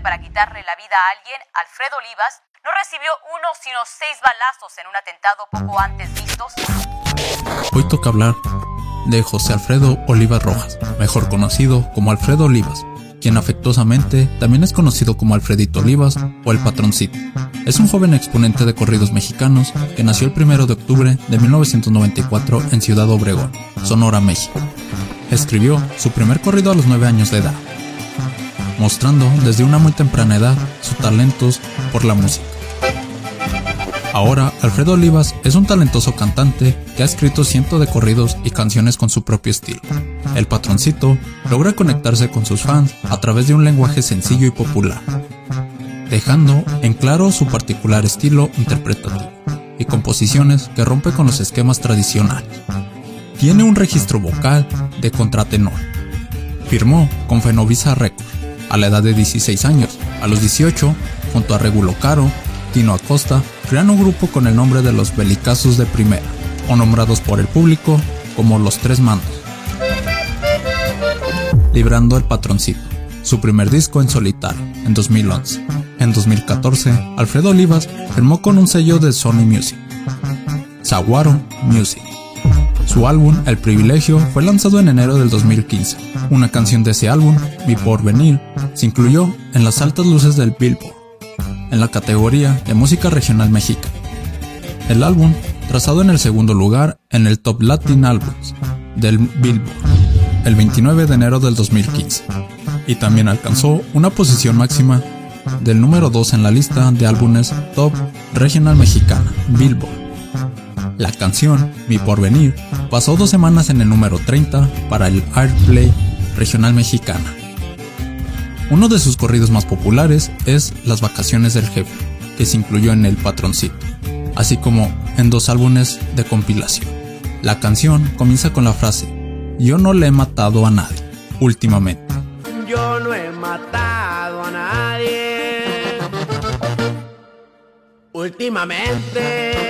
para quitarle la vida a alguien. Alfredo Olivas no recibió uno sino seis balazos en un atentado poco antes. Hoy toca hablar de José Alfredo Olivas Rojas, mejor conocido como Alfredo Olivas, quien afectuosamente también es conocido como Alfredito Olivas o el Patroncito. Es un joven exponente de corridos mexicanos que nació el 1 de octubre de 1994 en Ciudad Obregón, Sonora, México. Escribió su primer corrido a los 9 años de edad, mostrando desde una muy temprana edad sus talentos por la música. Ahora, Alfredo Olivas es un talentoso cantante que ha escrito cientos de corridos y canciones con su propio estilo. El patroncito logra conectarse con sus fans a través de un lenguaje sencillo y popular, dejando en claro su particular estilo interpretativo y composiciones que rompe con los esquemas tradicionales. Tiene un registro vocal de contratenor. Firmó con Fenovisa Records a la edad de 16 años. A los 18, junto a Regulo Caro, Tino Acosta, crean un grupo con el nombre de los Belicazos de Primera, o nombrados por el público como Los Tres Mandos. Librando el Patroncito, su primer disco en solitario, en 2011. En 2014, Alfredo Olivas firmó con un sello de Sony Music, Saguaro Music. Su álbum El Privilegio fue lanzado en enero del 2015. Una canción de ese álbum, Mi Porvenir, se incluyó en las altas luces del Billboard, en la categoría de música regional mexicana. El álbum, trazado en el segundo lugar en el Top Latin Albums del Billboard, el 29 de enero del 2015, y también alcanzó una posición máxima del número 2 en la lista de álbumes Top Regional Mexicana, Billboard. La canción Mi Porvenir pasó dos semanas en el número 30 para el Airplay regional mexicana. Uno de sus corridos más populares es Las vacaciones del jefe, que se incluyó en El Patroncito, así como en dos álbumes de compilación. La canción comienza con la frase Yo no le he matado a nadie, últimamente. Yo no he matado a nadie. Últimamente.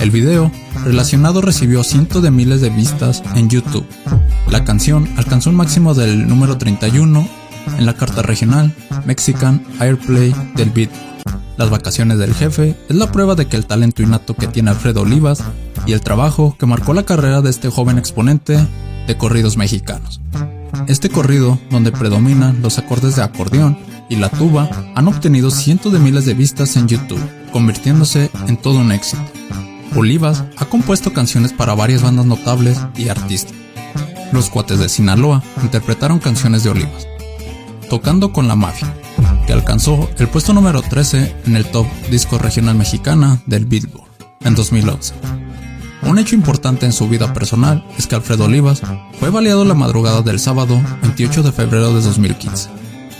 El video relacionado recibió cientos de miles de vistas en YouTube. La canción alcanzó un máximo del número 31 en la carta regional Mexican Airplay del Beat. Las vacaciones del jefe es la prueba de que el talento innato que tiene Alfredo Olivas y el trabajo que marcó la carrera de este joven exponente de corridos mexicanos. Este corrido, donde predominan los acordes de acordeón y la tuba, han obtenido cientos de miles de vistas en YouTube, convirtiéndose en todo un éxito. Olivas ha compuesto canciones para varias bandas notables y artistas. Los cuates de Sinaloa interpretaron canciones de Olivas, tocando con la mafia, que alcanzó el puesto número 13 en el top disco regional mexicana del Billboard en 2011. Un hecho importante en su vida personal es que Alfredo Olivas fue baleado la madrugada del sábado 28 de febrero de 2015,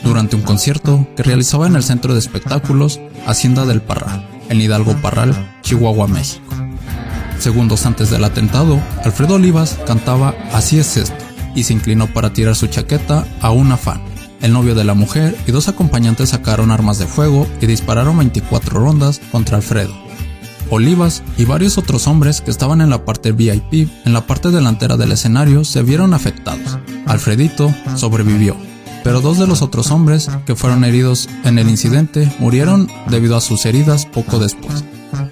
durante un concierto que realizaba en el centro de espectáculos Hacienda del Parral, en Hidalgo Parral, Chihuahua, México. Segundos antes del atentado, Alfredo Olivas cantaba Así es esto y se inclinó para tirar su chaqueta a un afán. El novio de la mujer y dos acompañantes sacaron armas de fuego y dispararon 24 rondas contra Alfredo. Olivas y varios otros hombres que estaban en la parte VIP, en la parte delantera del escenario, se vieron afectados. Alfredito sobrevivió, pero dos de los otros hombres que fueron heridos en el incidente murieron debido a sus heridas poco después.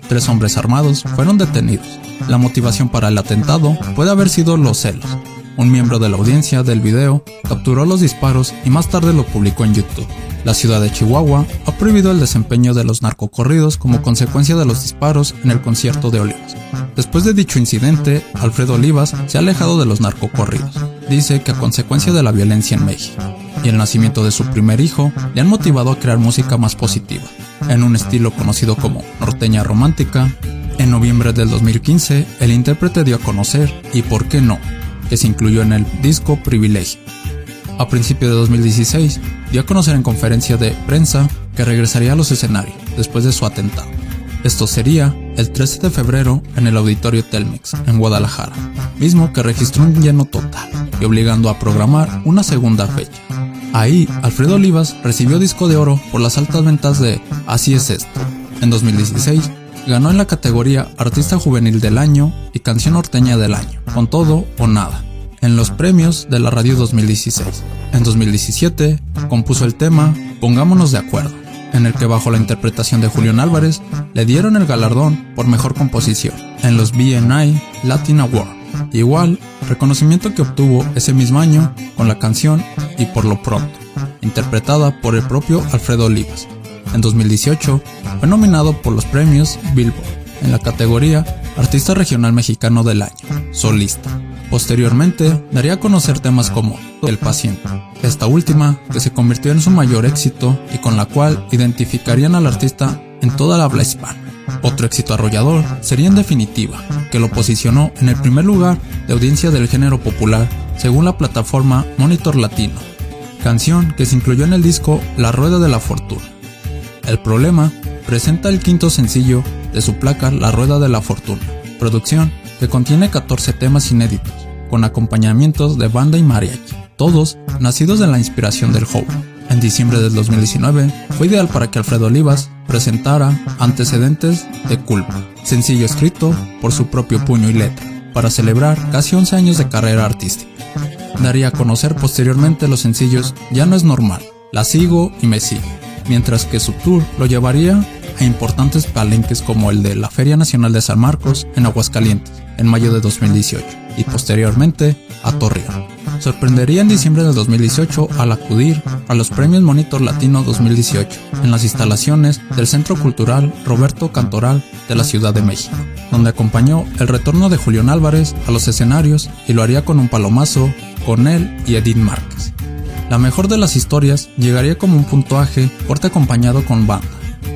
Tres hombres armados fueron detenidos. La motivación para el atentado puede haber sido los celos. Un miembro de la audiencia del video capturó los disparos y más tarde lo publicó en YouTube. La ciudad de Chihuahua ha prohibido el desempeño de los narcocorridos como consecuencia de los disparos en el concierto de Olivas. Después de dicho incidente, Alfredo Olivas se ha alejado de los narcocorridos. Dice que a consecuencia de la violencia en México y el nacimiento de su primer hijo le han motivado a crear música más positiva, en un estilo conocido como norteña romántica. En noviembre del 2015, el intérprete dio a conocer y por qué no, que se incluyó en el disco Privilegio. A principios de 2016, dio a conocer en conferencia de prensa que regresaría a los escenarios después de su atentado. Esto sería el 13 de febrero en el Auditorio Telmex, en Guadalajara, mismo que registró un lleno total y obligando a programar una segunda fecha. Ahí, Alfredo Olivas recibió disco de oro por las altas ventas de Así es esto. En 2016, ganó en la categoría Artista Juvenil del Año y Canción Norteña del Año, con todo o nada, en los premios de la radio 2016. En 2017, compuso el tema Pongámonos de acuerdo, en el que bajo la interpretación de Julián Álvarez le dieron el galardón por mejor composición en los BNI Latin Award. Igual, reconocimiento que obtuvo ese mismo año con la canción Y por lo pronto, interpretada por el propio Alfredo Olivas. En 2018 fue nominado por los premios Billboard en la categoría Artista Regional Mexicano del Año, solista. Posteriormente, daría a conocer temas como El paciente, esta última que se convirtió en su mayor éxito y con la cual identificarían al artista en toda la habla hispana. Otro éxito arrollador sería En Definitiva, que lo posicionó en el primer lugar de audiencia del género popular según la plataforma Monitor Latino, canción que se incluyó en el disco La Rueda de la Fortuna. El problema presenta el quinto sencillo de su placa La Rueda de la Fortuna, producción que contiene 14 temas inéditos, con acompañamientos de banda y mariachi, todos nacidos de la inspiración del joven. En diciembre del 2019 fue ideal para que Alfredo Olivas presentara Antecedentes de Culpa, sencillo escrito por su propio puño y letra, para celebrar casi 11 años de carrera artística. Daría a conocer posteriormente los sencillos Ya no es normal, La sigo y Me sigue, mientras que su tour lo llevaría a importantes palenques como el de la Feria Nacional de San Marcos en Aguascalientes en mayo de 2018 y posteriormente a Torreón. Sorprendería en diciembre de 2018 al acudir a los Premios Monitor Latino 2018 en las instalaciones del Centro Cultural Roberto Cantoral de la Ciudad de México, donde acompañó el retorno de Julián Álvarez a los escenarios y lo haría con un palomazo con él y Edith Márquez. La mejor de las historias llegaría como un puntuaje corte acompañado con banda,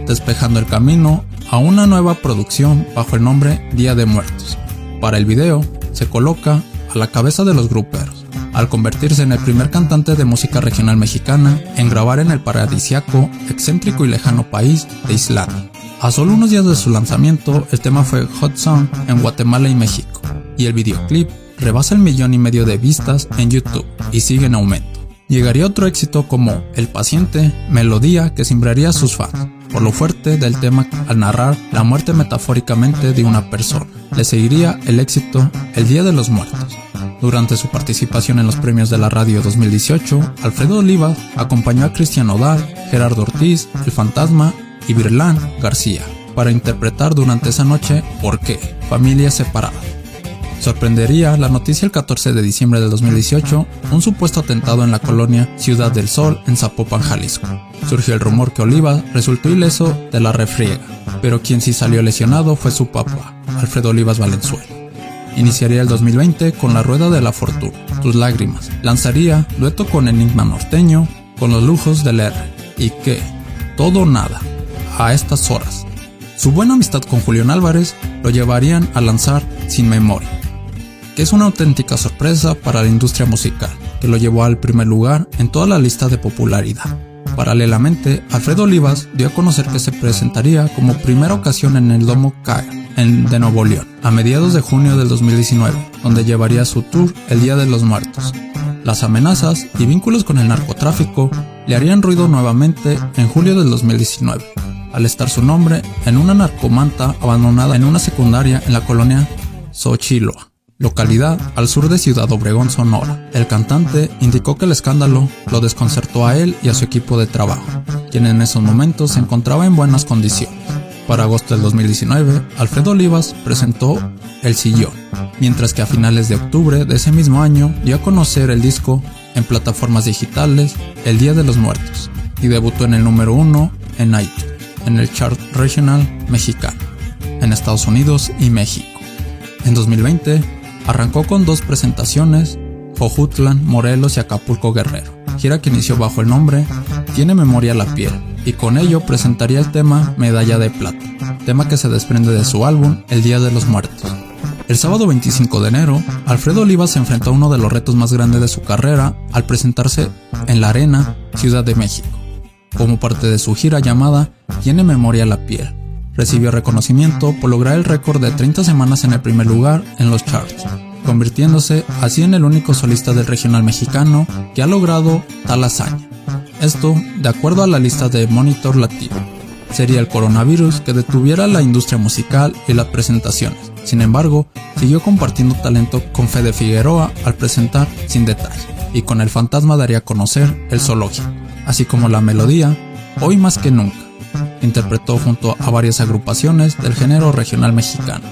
despejando el camino a una nueva producción bajo el nombre Día de Muertos. Para el video, se coloca a la cabeza de los gruperos, al convertirse en el primer cantante de música regional mexicana en grabar en el paradisiaco, excéntrico y lejano país de Islandia. A solo unos días de su lanzamiento, el tema fue Hot Song en Guatemala y México, y el videoclip rebasa el millón y medio de vistas en YouTube y sigue en aumento. Llegaría otro éxito como El paciente, melodía que simbraría a sus fans, por lo fuerte del tema al narrar la muerte metafóricamente de una persona. Le seguiría el éxito El Día de los Muertos, durante su participación en los premios de la radio 2018, Alfredo Oliva acompañó a Cristian Odal, Gerardo Ortiz, El Fantasma y Virlán García para interpretar durante esa noche ¿Por qué? Familia separada. Sorprendería la noticia el 14 de diciembre de 2018, un supuesto atentado en la colonia Ciudad del Sol en Zapopan, Jalisco. Surgió el rumor que Oliva resultó ileso de la refriega, pero quien sí salió lesionado fue su papá, Alfredo Olivas Valenzuela. Iniciaría el 2020 con La Rueda de la Fortuna, Tus Lágrimas. Lanzaría dueto con Enigma Norteño, con los lujos del R. Y que, todo nada, a estas horas. Su buena amistad con Julián Álvarez lo llevarían a lanzar Sin Memoria, que es una auténtica sorpresa para la industria musical, que lo llevó al primer lugar en toda la lista de popularidad. Paralelamente, Alfredo Olivas dio a conocer que se presentaría como primera ocasión en el Domo CAE en, de Nuevo León, a mediados de junio del 2019, donde llevaría su tour El Día de los Muertos. Las amenazas y vínculos con el narcotráfico le harían ruido nuevamente en julio del 2019, al estar su nombre en una narcomanta abandonada en una secundaria en la colonia Xochitl localidad al sur de Ciudad Obregón, Sonora. El cantante indicó que el escándalo lo desconcertó a él y a su equipo de trabajo, quien en esos momentos se encontraba en buenas condiciones. Para agosto del 2019, Alfredo Olivas presentó El Sillón, mientras que a finales de octubre de ese mismo año dio a conocer el disco en plataformas digitales El Día de los Muertos y debutó en el número uno en iTunes, en el chart regional mexicano, en Estados Unidos y México. En 2020, arrancó con dos presentaciones, Jojutlan, Morelos y Acapulco Guerrero, gira que inició bajo el nombre Tiene Memoria la Piel, y con ello presentaría el tema Medalla de Plata, tema que se desprende de su álbum El Día de los Muertos. El sábado 25 de enero, Alfredo Oliva se enfrentó a uno de los retos más grandes de su carrera al presentarse en la Arena, Ciudad de México, como parte de su gira llamada Tiene Memoria la Piel, Recibió reconocimiento por lograr el récord de 30 semanas en el primer lugar en los charts, convirtiéndose así en el único solista del regional mexicano que ha logrado tal hazaña. Esto de acuerdo a la lista de Monitor Latino. Sería el coronavirus que detuviera la industria musical y las presentaciones. Sin embargo, siguió compartiendo talento con Fede Figueroa al presentar Sin Detalle, y con El Fantasma daría a conocer El Zoológico, así como la melodía Hoy más que nunca. Interpretó junto a varias agrupaciones del género regional mexicano.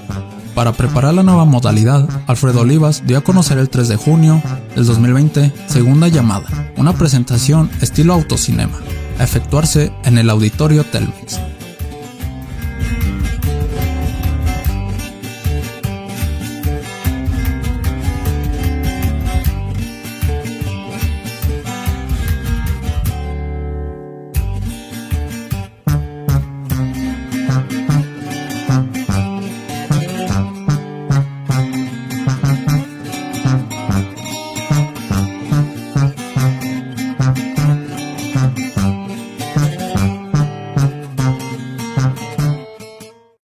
Para preparar la nueva modalidad, Alfredo Olivas dio a conocer el 3 de junio del 2020 Segunda Llamada, una presentación estilo autocinema, a efectuarse en el Auditorio Telmex.